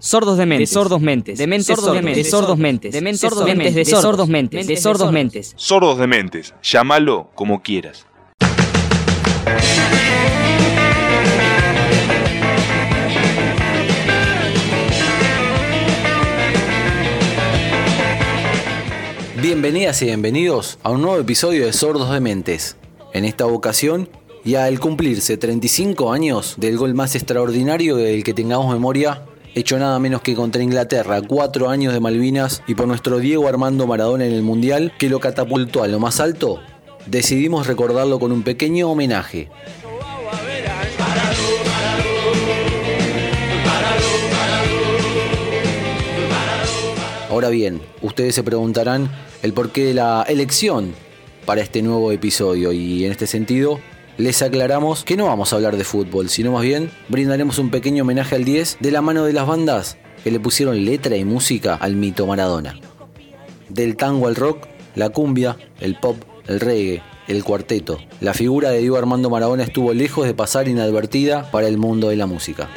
Sordos de mentes, sordos mentes, de mentes sordos de mentes, sordos mentes, de mentes sordos mentes, de sordos mentes, de sordos mentes. Sordos de mentes, llámalo como quieras. Bienvenidas y bienvenidos a un nuevo episodio de Sordos de Mentes. En esta ocasión, y al cumplirse 35 años del gol más extraordinario del que tengamos memoria, hecho nada menos que contra Inglaterra, cuatro años de Malvinas y por nuestro Diego Armando Maradona en el Mundial, que lo catapultó a lo más alto, decidimos recordarlo con un pequeño homenaje. Ahora bien, ustedes se preguntarán el porqué de la elección para este nuevo episodio y en este sentido les aclaramos que no vamos a hablar de fútbol, sino más bien brindaremos un pequeño homenaje al 10 de la mano de las bandas que le pusieron letra y música al mito Maradona. Del tango al rock, la cumbia, el pop, el reggae, el cuarteto, la figura de Diego Armando Maradona estuvo lejos de pasar inadvertida para el mundo de la música.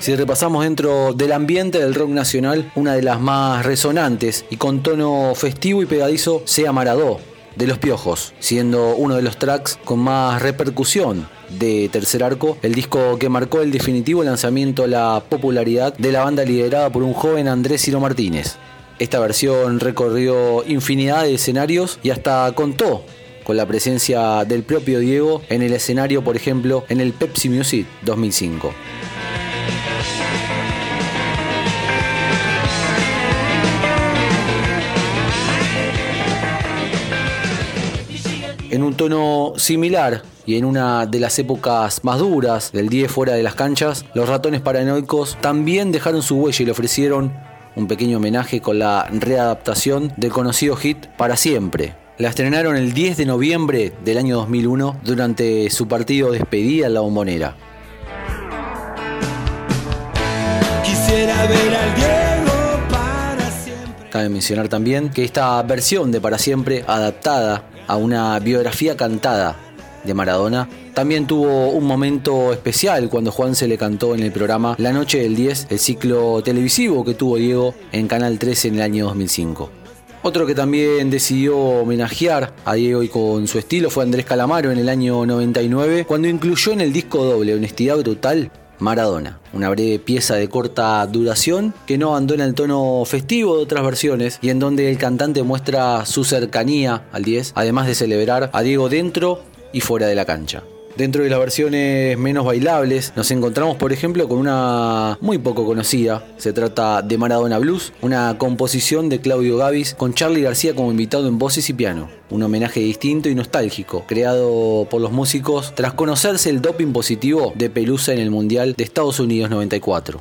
Si repasamos dentro del ambiente del rock nacional, una de las más resonantes y con tono festivo y pegadizo sea Maradó, de Los Piojos, siendo uno de los tracks con más repercusión de Tercer Arco, el disco que marcó el definitivo lanzamiento a la popularidad de la banda liderada por un joven Andrés Ciro Martínez. Esta versión recorrió infinidad de escenarios y hasta contó con la presencia del propio Diego en el escenario, por ejemplo, en el Pepsi Music 2005. En un tono similar y en una de las épocas más duras del 10 fuera de las canchas, los ratones paranoicos también dejaron su huella y le ofrecieron un pequeño homenaje con la readaptación del conocido hit Para Siempre. La estrenaron el 10 de noviembre del año 2001 durante su partido despedida en la bombonera. Quisiera ver al Diego para siempre. Cabe mencionar también que esta versión de Para Siempre, adaptada a una biografía cantada de Maradona, también tuvo un momento especial cuando Juan se le cantó en el programa La Noche del 10, el ciclo televisivo que tuvo Diego en Canal 13 en el año 2005. Otro que también decidió homenajear a Diego y con su estilo fue Andrés Calamaro en el año 99, cuando incluyó en el disco doble Honestidad Brutal Maradona, una breve pieza de corta duración que no abandona el tono festivo de otras versiones y en donde el cantante muestra su cercanía al 10, además de celebrar a Diego dentro y fuera de la cancha. Dentro de las versiones menos bailables nos encontramos por ejemplo con una muy poco conocida, se trata de Maradona Blues, una composición de Claudio Gavis con Charlie García como invitado en voces y piano, un homenaje distinto y nostálgico, creado por los músicos tras conocerse el doping positivo de Pelusa en el Mundial de Estados Unidos 94.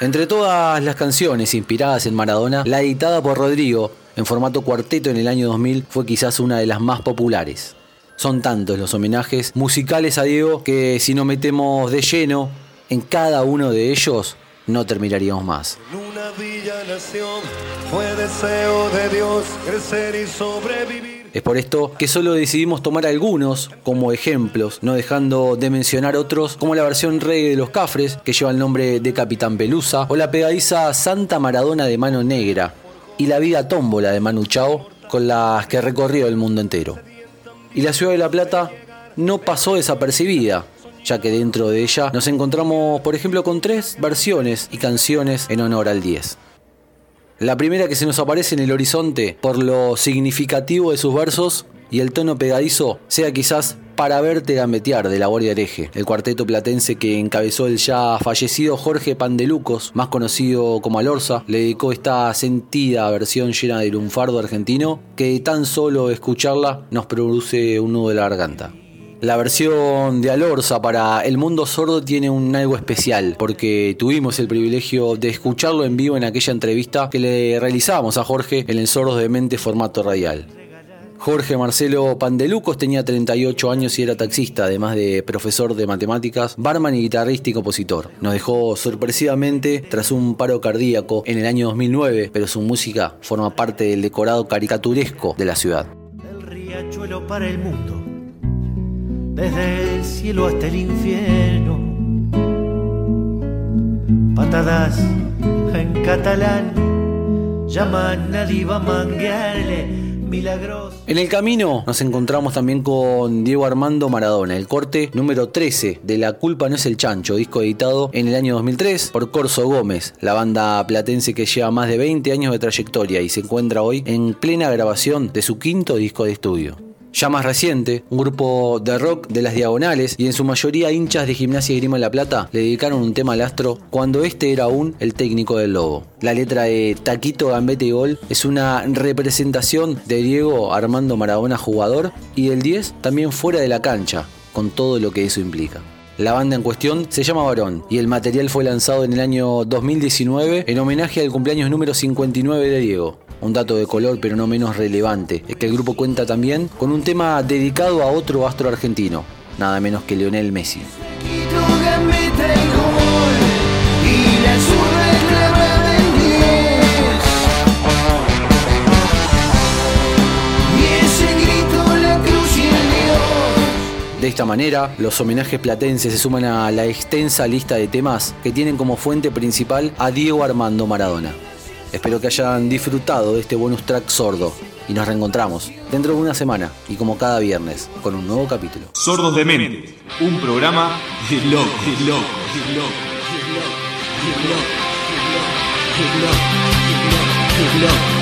Entre todas las canciones inspiradas en Maradona, la editada por Rodrigo en formato cuarteto en el año 2000 fue quizás una de las más populares. Son tantos los homenajes musicales a Diego que si nos metemos de lleno en cada uno de ellos, no terminaríamos más. En una villa nación fue deseo de Dios crecer y sobrevivir. Es por esto que solo decidimos tomar algunos como ejemplos, no dejando de mencionar otros como la versión reggae de los Cafres, que lleva el nombre de Capitán Pelusa, o la pegadiza Santa Maradona de Mano Negra, y la vida tómbola de Manu Chao, con las que recorrió el mundo entero. Y la ciudad de La Plata no pasó desapercibida, ya que dentro de ella nos encontramos, por ejemplo, con tres versiones y canciones en honor al 10. La primera que se nos aparece en el horizonte por lo significativo de sus versos y el tono pegadizo sea quizás para verte gambetear de la Guardia Hereje, el cuarteto platense que encabezó el ya fallecido Jorge Pandelucos, más conocido como Alorza, le dedicó esta sentida versión llena de lunfardo argentino que tan solo escucharla nos produce un nudo de la garganta. La versión de Alorza para El Mundo Sordo tiene un algo especial, porque tuvimos el privilegio de escucharlo en vivo en aquella entrevista que le realizamos a Jorge en el Sordos de Mente formato radial. Jorge Marcelo Pandelucos tenía 38 años y era taxista, además de profesor de matemáticas, barman y guitarrista y compositor. Nos dejó sorpresivamente tras un paro cardíaco en el año 2009, pero su música forma parte del decorado caricaturesco de la ciudad. El riachuelo para el mundo, desde el cielo hasta el infierno. Patadas en catalán, llaman a diva En el camino nos encontramos también con Diego Armando Maradona, el corte número 13 de La culpa no es el chancho, disco editado en el año 2003 por Corso Gómez, la banda platense que lleva más de 20 años de trayectoria y se encuentra hoy en plena grabación de su quinto disco de estudio ya más reciente, un grupo de rock de las diagonales y en su mayoría hinchas de Gimnasia y Grima la Plata le dedicaron un tema al astro cuando este era aún el técnico del Lobo. La letra de Taquito Gambete y Gol es una representación de Diego Armando Maradona jugador y del 10 también fuera de la cancha, con todo lo que eso implica. La banda en cuestión se llama Varón y el material fue lanzado en el año 2019 en homenaje al cumpleaños número 59 de Diego. Un dato de color pero no menos relevante es que el grupo cuenta también con un tema dedicado a otro astro argentino, nada menos que Lionel Messi. De esta manera, los homenajes platenses se suman a la extensa lista de temas que tienen como fuente principal a Diego Armando Maradona. Espero que hayan disfrutado de este bonus track sordo y nos reencontramos dentro de una semana y como cada viernes con un nuevo capítulo. Sordos de Mente, un programa de loco, de loco, de loco, de loco, de loco, de loco, de loco, de loco.